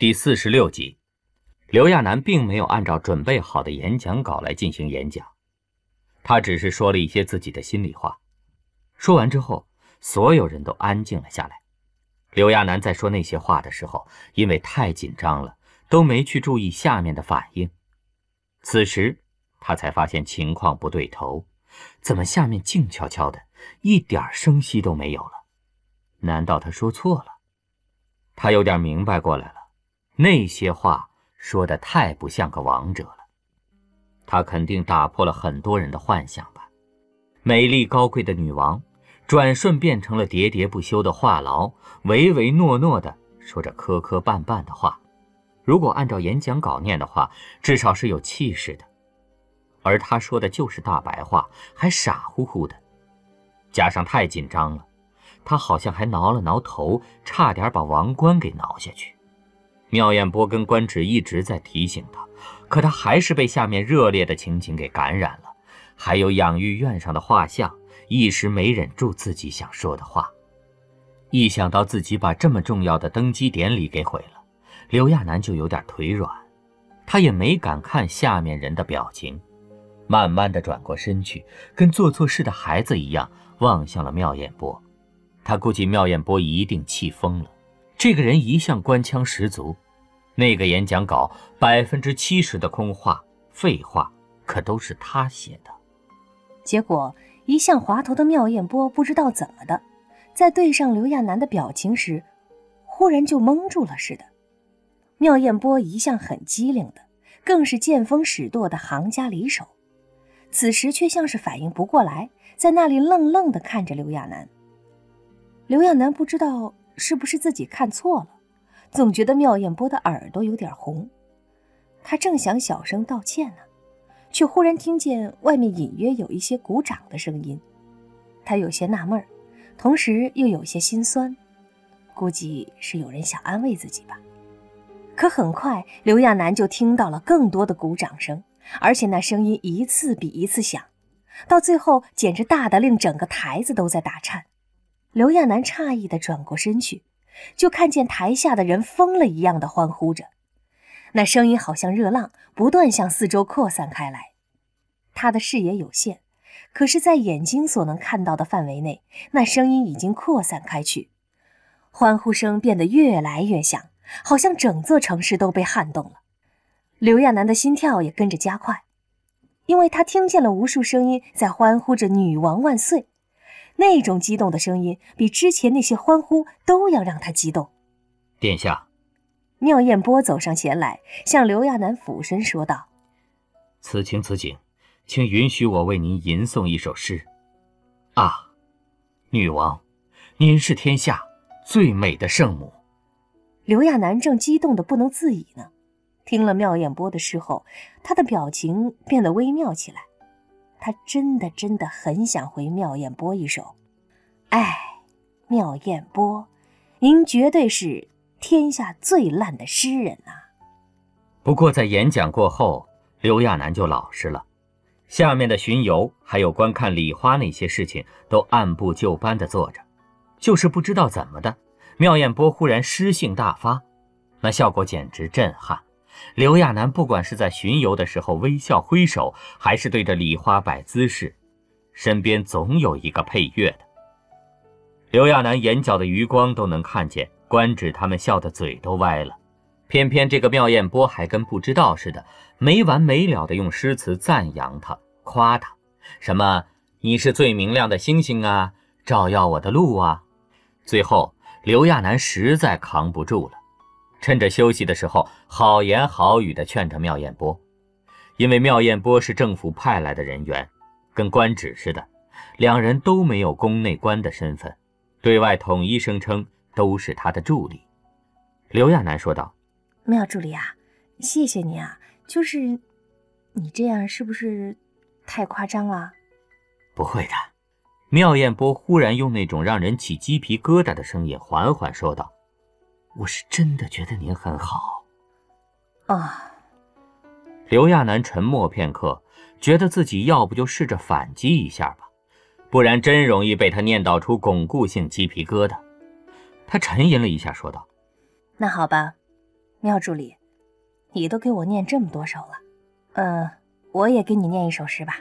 第四十六集，刘亚楠并没有按照准备好的演讲稿来进行演讲，他只是说了一些自己的心里话。说完之后，所有人都安静了下来。刘亚楠在说那些话的时候，因为太紧张了，都没去注意下面的反应。此时，他才发现情况不对头，怎么下面静悄悄的，一点声息都没有了？难道他说错了？他有点明白过来了。那些话说的太不像个王者了，他肯定打破了很多人的幻想吧。美丽高贵的女王，转瞬变成了喋喋不休的话痨，唯唯诺诺的说着磕磕绊绊的话。如果按照演讲稿念的话，至少是有气势的，而他说的就是大白话，还傻乎乎的，加上太紧张了，他好像还挠了挠头，差点把王冠给挠下去。妙艳波跟官职一直在提醒他，可他还是被下面热烈的情景给感染了。还有养育院上的画像，一时没忍住自己想说的话。一想到自己把这么重要的登基典礼给毁了，刘亚楠就有点腿软。他也没敢看下面人的表情，慢慢的转过身去，跟做错事的孩子一样望向了妙艳波。他估计妙艳波一定气疯了。这个人一向官腔十足，那个演讲稿百分之七十的空话、废话，可都是他写的。结果，一向滑头的妙艳波不知道怎么的，在对上刘亚楠的表情时，忽然就懵住了似的。妙艳波一向很机灵的，更是见风使舵的行家里手，此时却像是反应不过来，在那里愣愣的看着刘亚楠。刘亚楠不知道。是不是自己看错了？总觉得妙艳波的耳朵有点红。他正想小声道歉呢，却忽然听见外面隐约有一些鼓掌的声音。他有些纳闷同时又有些心酸，估计是有人想安慰自己吧。可很快，刘亚楠就听到了更多的鼓掌声，而且那声音一次比一次响，到最后简直大的令整个台子都在打颤。刘亚楠诧异地转过身去，就看见台下的人疯了一样的欢呼着，那声音好像热浪，不断向四周扩散开来。他的视野有限，可是，在眼睛所能看到的范围内，那声音已经扩散开去，欢呼声变得越来越响，好像整座城市都被撼动了。刘亚楠的心跳也跟着加快，因为他听见了无数声音在欢呼着“女王万岁”。那种激动的声音，比之前那些欢呼都要让他激动。殿下，妙燕波走上前来，向刘亚楠俯身说道：“此情此景，请允许我为您吟诵一首诗。啊，女王，您是天下最美的圣母。”刘亚楠正激动的不能自已呢，听了妙燕波的诗后，他的表情变得微妙起来。他真的真的很想回妙艳波一首，哎，妙艳波，您绝对是天下最烂的诗人呐。不过在演讲过后，刘亚楠就老实了，下面的巡游还有观看礼花那些事情都按部就班的做着，就是不知道怎么的，妙艳波忽然诗性大发，那效果简直震撼。刘亚楠不管是在巡游的时候微笑挥手，还是对着礼花摆姿势，身边总有一个配乐的。刘亚楠眼角的余光都能看见，官职他们笑得嘴都歪了。偏偏这个妙艳波还跟不知道似的，没完没了的用诗词赞扬他、夸他，什么你是最明亮的星星啊，照耀我的路啊。最后，刘亚楠实在扛不住了。趁着休息的时候，好言好语地劝着妙艳波，因为妙艳波是政府派来的人员，跟官职似的，两人都没有宫内官的身份，对外统一声称都是他的助理。刘亚楠说道：“妙助理啊，谢谢你啊，就是你这样是不是太夸张了？”“不会的。”妙艳波忽然用那种让人起鸡皮疙瘩的声音缓缓说道。我是真的觉得您很好，啊。刘亚楠沉默片刻，觉得自己要不就试着反击一下吧，不然真容易被他念叨出巩固性鸡皮疙瘩。他沉吟了一下，说道：“那好吧，妙助理，你都给我念这么多首了，嗯，我也给你念一首诗吧。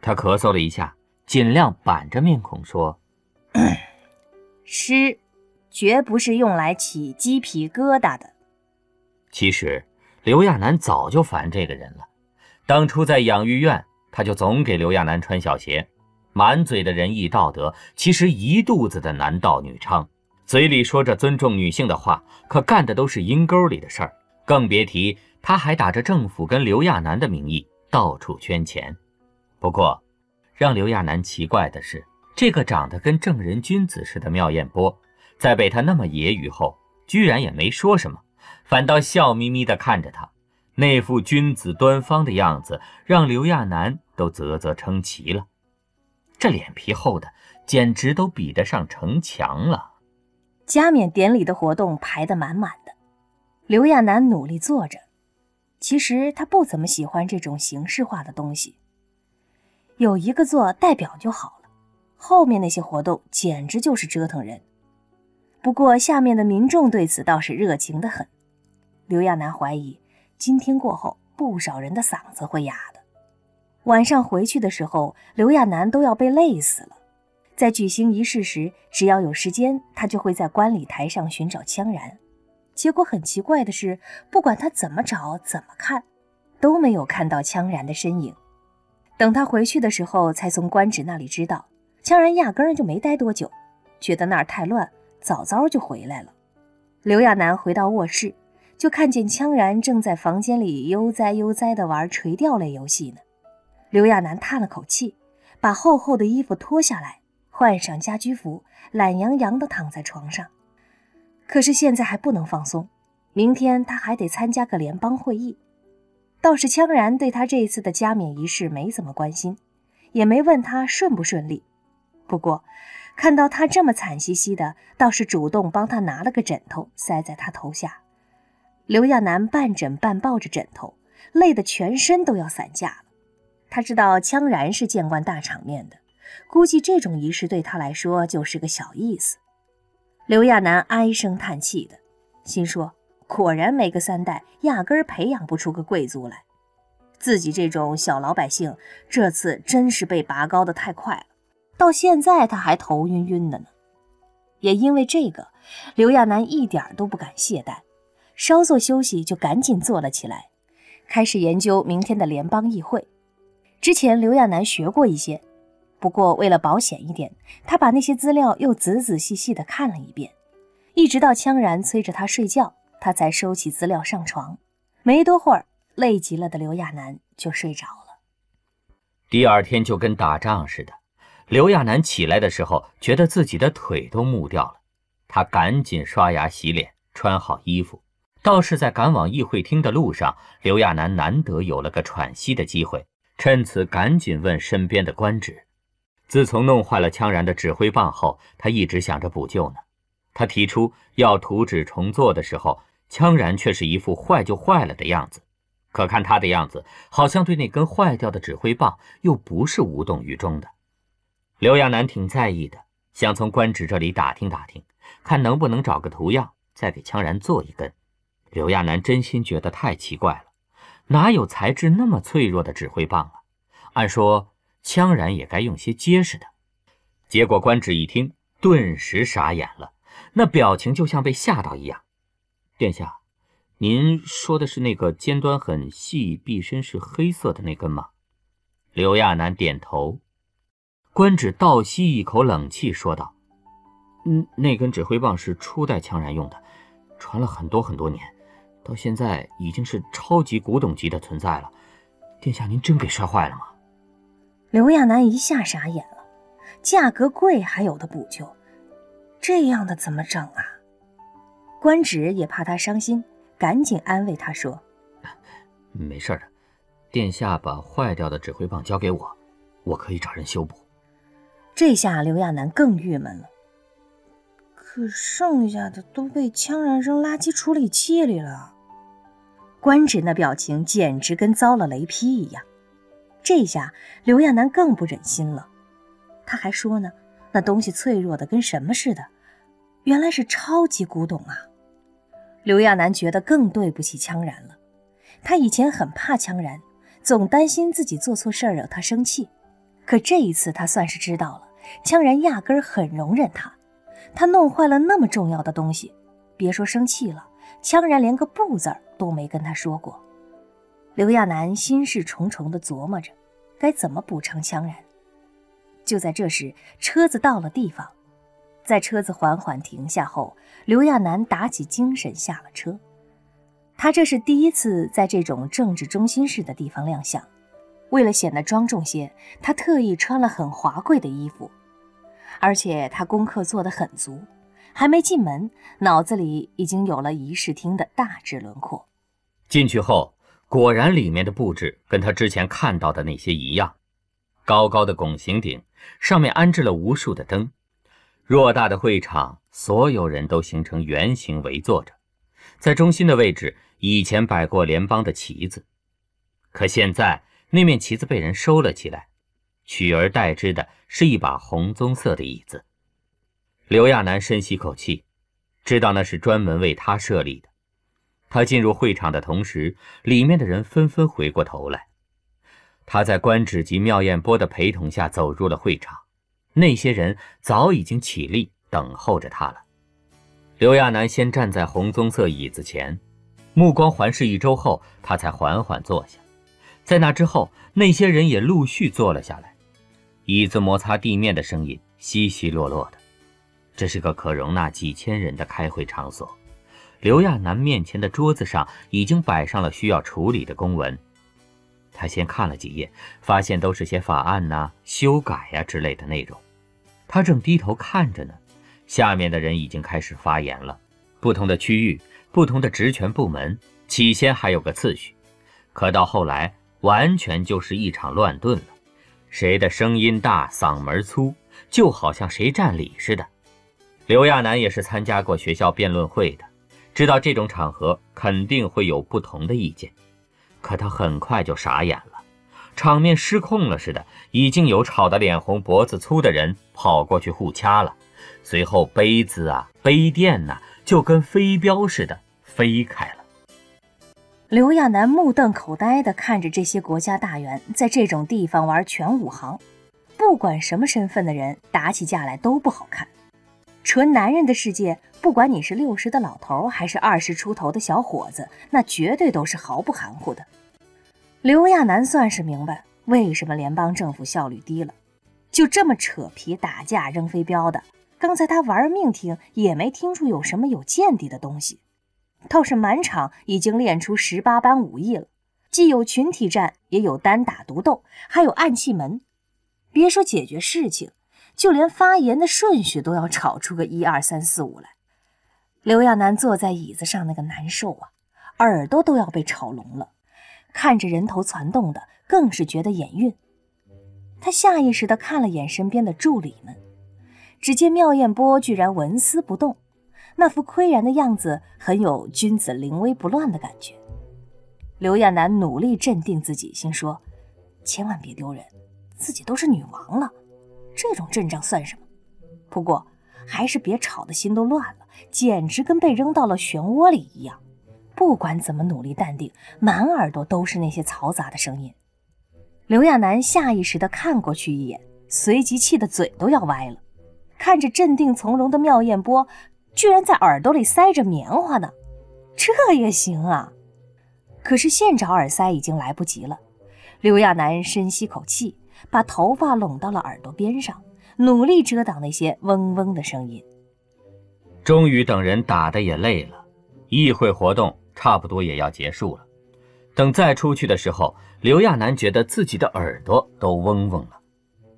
他咳嗽了一下，尽量板着面孔说：“ 诗，绝不是用来起鸡皮疙瘩的。”其实，刘亚楠早就烦这个人了。当初在养育院，他就总给刘亚楠穿小鞋，满嘴的仁义道德，其实一肚子的男盗女娼。嘴里说着尊重女性的话，可干的都是阴沟里的事儿，更别提他还打着政府跟刘亚楠的名义到处圈钱。不过，让刘亚楠奇怪的是，这个长得跟正人君子似的妙艳波，在被他那么揶揄后，居然也没说什么，反倒笑眯眯地看着他，那副君子端方的样子，让刘亚楠都啧啧称奇了。这脸皮厚的，简直都比得上城墙了。加冕典礼的活动排得满满的，刘亚楠努力做着。其实他不怎么喜欢这种形式化的东西，有一个做代表就好了。后面那些活动简直就是折腾人。不过下面的民众对此倒是热情的很。刘亚楠怀疑，今天过后不少人的嗓子会哑的。晚上回去的时候，刘亚楠都要被累死了。在举行仪式时，只要有时间，他就会在观礼台上寻找羌然。结果很奇怪的是，不管他怎么找、怎么看，都没有看到羌然的身影。等他回去的时候，才从官职那里知道，羌然压根儿就没待多久，觉得那儿太乱，早早就回来了。刘亚楠回到卧室，就看见羌然正在房间里悠哉悠哉地玩垂钓类游戏呢。刘亚楠叹了口气，把厚厚的衣服脱下来。换上家居服，懒洋洋地躺在床上。可是现在还不能放松，明天他还得参加个联邦会议。倒是羌然对他这次的加冕仪式没怎么关心，也没问他顺不顺利。不过看到他这么惨兮兮的，倒是主动帮他拿了个枕头塞在他头下。刘亚楠半枕半抱着枕头，累得全身都要散架了。他知道羌然是见惯大场面的。估计这种仪式对他来说就是个小意思。刘亚楠唉声叹气的，心说：果然没个三代，压根儿培养不出个贵族来。自己这种小老百姓，这次真是被拔高的太快了，到现在他还头晕晕的呢。也因为这个，刘亚楠一点都不敢懈怠，稍作休息就赶紧坐了起来，开始研究明天的联邦议会。之前刘亚楠学过一些。不过，为了保险一点，他把那些资料又仔仔细细地看了一遍，一直到羌然催着他睡觉，他才收起资料上床。没多会儿，累极了的刘亚楠就睡着了。第二天就跟打仗似的，刘亚楠起来的时候，觉得自己的腿都木掉了。他赶紧刷牙洗脸，穿好衣服。倒是在赶往议会厅的路上，刘亚楠难得有了个喘息的机会，趁此赶紧问身边的官职。自从弄坏了羌然的指挥棒后，他一直想着补救呢。他提出要图纸重做的时候，羌然却是一副坏就坏了的样子。可看他的样子，好像对那根坏掉的指挥棒又不是无动于衷的。刘亚楠挺在意的，想从官职这里打听打听，看能不能找个图样再给羌然做一根。刘亚楠真心觉得太奇怪了，哪有材质那么脆弱的指挥棒啊？按说。羌然也该用些结实的，结果官职一听，顿时傻眼了，那表情就像被吓到一样。殿下，您说的是那个尖端很细、壁身是黑色的那根吗？刘亚楠点头。官职倒吸一口冷气，说道：“嗯，那根指挥棒是初代羌然用的，传了很多很多年，到现在已经是超级古董级的存在了。殿下，您真给摔坏了吗？”刘亚楠一下傻眼了，价格贵还有的补救，这样的怎么整啊？官职也怕他伤心，赶紧安慰他说：“没事的，殿下把坏掉的指挥棒交给我，我可以找人修补。”这下刘亚楠更郁闷了。可剩下的都被羌然扔垃圾处理器里了。官职那表情简直跟遭了雷劈一样。这下刘亚楠更不忍心了，他还说呢，那东西脆弱的跟什么似的，原来是超级古董啊！刘亚楠觉得更对不起羌然了。他以前很怕羌然，总担心自己做错事惹他生气。可这一次，他算是知道了，羌然压根儿很容忍他。他弄坏了那么重要的东西，别说生气了，羌然连个不字儿都没跟他说过。刘亚楠心事重重地琢磨着，该怎么补偿羌然。就在这时，车子到了地方，在车子缓缓停下后，刘亚楠打起精神下了车。他这是第一次在这种政治中心式的地方亮相，为了显得庄重些，他特意穿了很华贵的衣服，而且他功课做得很足，还没进门，脑子里已经有了仪式厅的大致轮廓。进去后，果然里面的布置跟他之前看到的那些一样，高高的拱形顶。上面安置了无数的灯，偌大的会场，所有人都形成圆形围坐着。在中心的位置，以前摆过联邦的旗子，可现在那面旗子被人收了起来，取而代之的是一把红棕色的椅子。刘亚楠深吸口气，知道那是专门为他设立的。他进入会场的同时，里面的人纷纷回过头来。他在官职及妙艳波的陪同下走入了会场，那些人早已经起立等候着他了。刘亚楠先站在红棕色椅子前，目光环视一周后，他才缓缓坐下。在那之后，那些人也陆续坐了下来，椅子摩擦地面的声音稀稀落落的。这是个可容纳几千人的开会场所。刘亚楠面前的桌子上已经摆上了需要处理的公文。他先看了几页，发现都是些法案呐、修改呀之类的内容。他正低头看着呢，下面的人已经开始发言了。不同的区域、不同的职权部门，起先还有个次序，可到后来完全就是一场乱炖了。谁的声音大、嗓门粗，就好像谁占理似的。刘亚楠也是参加过学校辩论会的，知道这种场合肯定会有不同的意见。可他很快就傻眼了，场面失控了似的，已经有吵得脸红脖子粗的人跑过去互掐了，随后杯子啊、杯垫呐，就跟飞镖似的飞开了。刘亚楠目瞪口呆地看着这些国家大员在这种地方玩全武行，不管什么身份的人打起架来都不好看。纯男人的世界，不管你是六十的老头还是二十出头的小伙子，那绝对都是毫不含糊的。刘亚楠算是明白为什么联邦政府效率低了，就这么扯皮打架扔飞镖的。刚才他玩命听，也没听出有什么有见地的东西，倒是满场已经练出十八般武艺了，既有群体战，也有单打独斗，还有暗器门。别说解决事情。就连发言的顺序都要吵出个一二三四五来。刘亚楠坐在椅子上，那个难受啊，耳朵都要被吵聋了，看着人头攒动的，更是觉得眼晕。他下意识地看了眼身边的助理们，只见妙艳波居然纹丝不动，那副岿然的样子，很有君子临危不乱的感觉。刘亚楠努力镇定自己，心说：千万别丢人，自己都是女王了。这种阵仗算什么？不过还是别吵得心都乱了，简直跟被扔到了漩涡里一样。不管怎么努力淡定，满耳朵都是那些嘈杂的声音。刘亚楠下意识地看过去一眼，随即气得嘴都要歪了。看着镇定从容的妙艳波，居然在耳朵里塞着棉花呢，这也行啊？可是现找耳塞已经来不及了。刘亚楠深吸口气。把头发拢到了耳朵边上，努力遮挡那些嗡嗡的声音。终于等人打的也累了，议会活动差不多也要结束了。等再出去的时候，刘亚楠觉得自己的耳朵都嗡嗡了。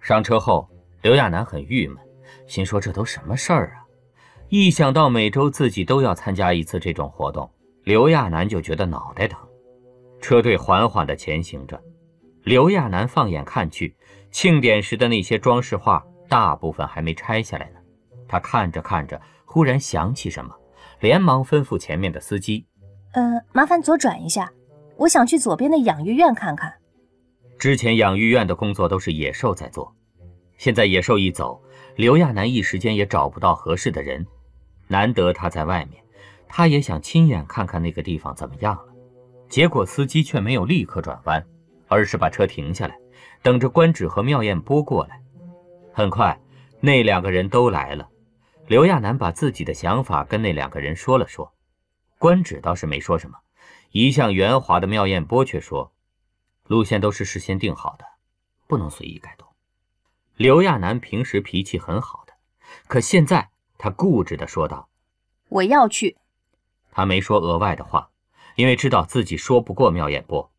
上车后，刘亚楠很郁闷，心说这都什么事儿啊？一想到每周自己都要参加一次这种活动，刘亚楠就觉得脑袋疼。车队缓缓地前行着。刘亚楠放眼看去，庆典时的那些装饰画大部分还没拆下来呢。他看着看着，忽然想起什么，连忙吩咐前面的司机：“呃，麻烦左转一下，我想去左边的养育院看看。”之前养育院的工作都是野兽在做，现在野兽一走，刘亚楠一时间也找不到合适的人。难得他在外面，他也想亲眼看看那个地方怎么样了。结果司机却没有立刻转弯，而是把车停下来，等着关芷和妙艳波过来。很快，那两个人都来了。刘亚楠把自己的想法跟那两个人说了说，关芷倒是没说什么。一向圆滑的妙艳波却说：“路线都是事先定好的，不能随意改动。”刘亚楠平时脾气很好的，可现在他固执地说道：“我要去。”他没说额外的话。因为知道自己说不过妙艳波，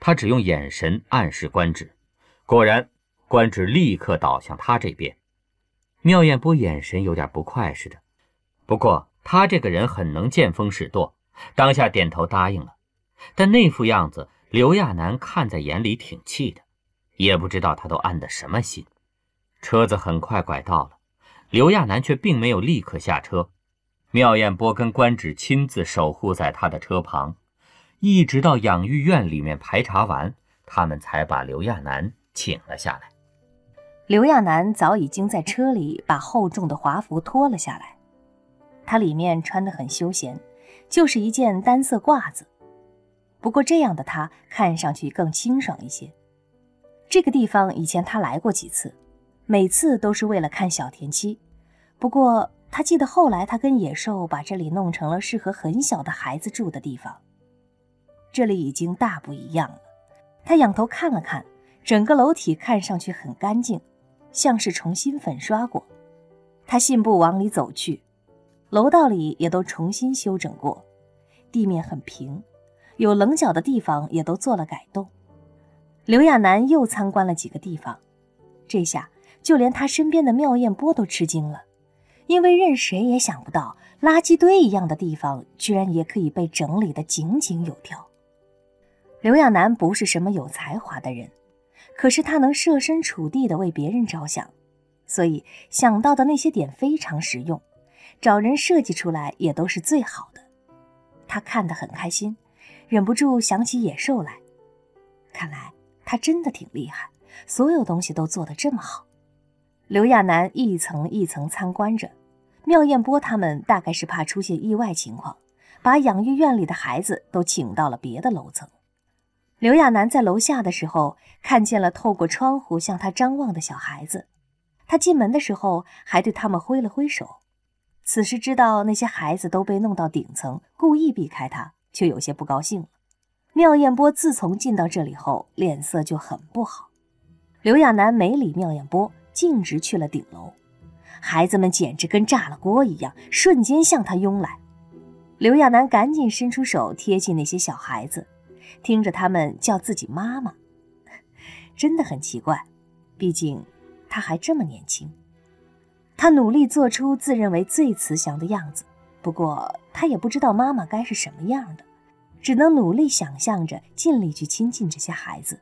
他只用眼神暗示官职。果然，官职立刻倒向他这边。妙艳波眼神有点不快似的，不过他这个人很能见风使舵，当下点头答应了。但那副样子，刘亚楠看在眼里，挺气的，也不知道他都安的什么心。车子很快拐到了，刘亚楠却并没有立刻下车。妙艳波跟关芷亲自守护在他的车旁。一直到养育院里面排查完，他们才把刘亚楠请了下来。刘亚楠早已经在车里把厚重的华服脱了下来，他里面穿得很休闲，就是一件单色褂子。不过这样的他看上去更清爽一些。这个地方以前他来过几次，每次都是为了看小田七。不过他记得后来他跟野兽把这里弄成了适合很小的孩子住的地方。这里已经大不一样了。他仰头看了看，整个楼体看上去很干净，像是重新粉刷过。他信步往里走去，楼道里也都重新修整过，地面很平，有棱角的地方也都做了改动。刘亚楠又参观了几个地方，这下就连他身边的妙艳波都吃惊了，因为任谁也想不到，垃圾堆一样的地方居然也可以被整理得井井有条。刘亚楠不是什么有才华的人，可是他能设身处地的为别人着想，所以想到的那些点非常实用，找人设计出来也都是最好的。他看得很开心，忍不住想起野兽来。看来他真的挺厉害，所有东西都做得这么好。刘亚楠一层一层参观着，妙艳波他们大概是怕出现意外情况，把养育院里的孩子都请到了别的楼层。刘亚楠在楼下的时候，看见了透过窗户向他张望的小孩子。他进门的时候还对他们挥了挥手。此时知道那些孩子都被弄到顶层，故意避开他，就有些不高兴了。妙艳波自从进到这里后，脸色就很不好。刘亚楠没理妙艳波，径直去了顶楼。孩子们简直跟炸了锅一样，瞬间向他拥来。刘亚楠赶紧伸出手贴近那些小孩子。听着他们叫自己妈妈，真的很奇怪。毕竟他还这么年轻。他努力做出自认为最慈祥的样子，不过他也不知道妈妈该是什么样的，只能努力想象着，尽力去亲近这些孩子，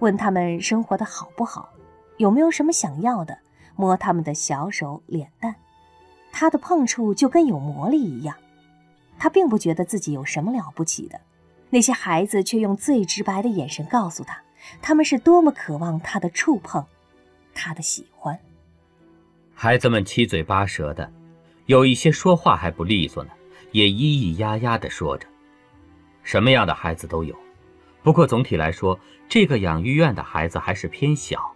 问他们生活的好不好，有没有什么想要的，摸他们的小手脸蛋。他的碰触就跟有魔力一样。他并不觉得自己有什么了不起的。那些孩子却用最直白的眼神告诉他，他们是多么渴望他的触碰，他的喜欢。孩子们七嘴八舌的，有一些说话还不利索呢，也咿咿呀呀的说着。什么样的孩子都有，不过总体来说，这个养育院的孩子还是偏小，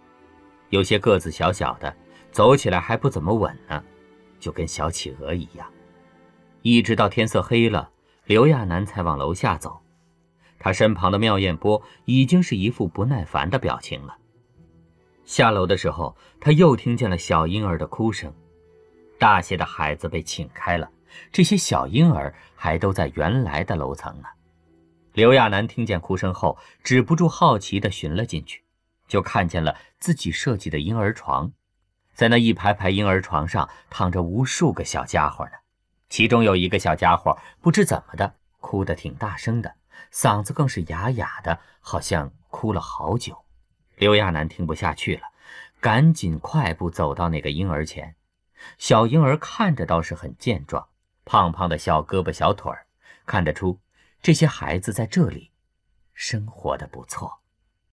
有些个子小小的，走起来还不怎么稳呢，就跟小企鹅一样。一直到天色黑了，刘亚楠才往楼下走。他身旁的妙艳波已经是一副不耐烦的表情了。下楼的时候，他又听见了小婴儿的哭声。大些的孩子被请开了，这些小婴儿还都在原来的楼层呢。刘亚楠听见哭声后，止不住好奇地寻了进去，就看见了自己设计的婴儿床，在那一排排婴儿床上躺着无数个小家伙呢。其中有一个小家伙，不知怎么的，哭得挺大声的。嗓子更是哑哑的，好像哭了好久。刘亚楠听不下去了，赶紧快步走到那个婴儿前。小婴儿看着倒是很健壮，胖胖的小胳膊小腿儿，看得出这些孩子在这里生活的不错。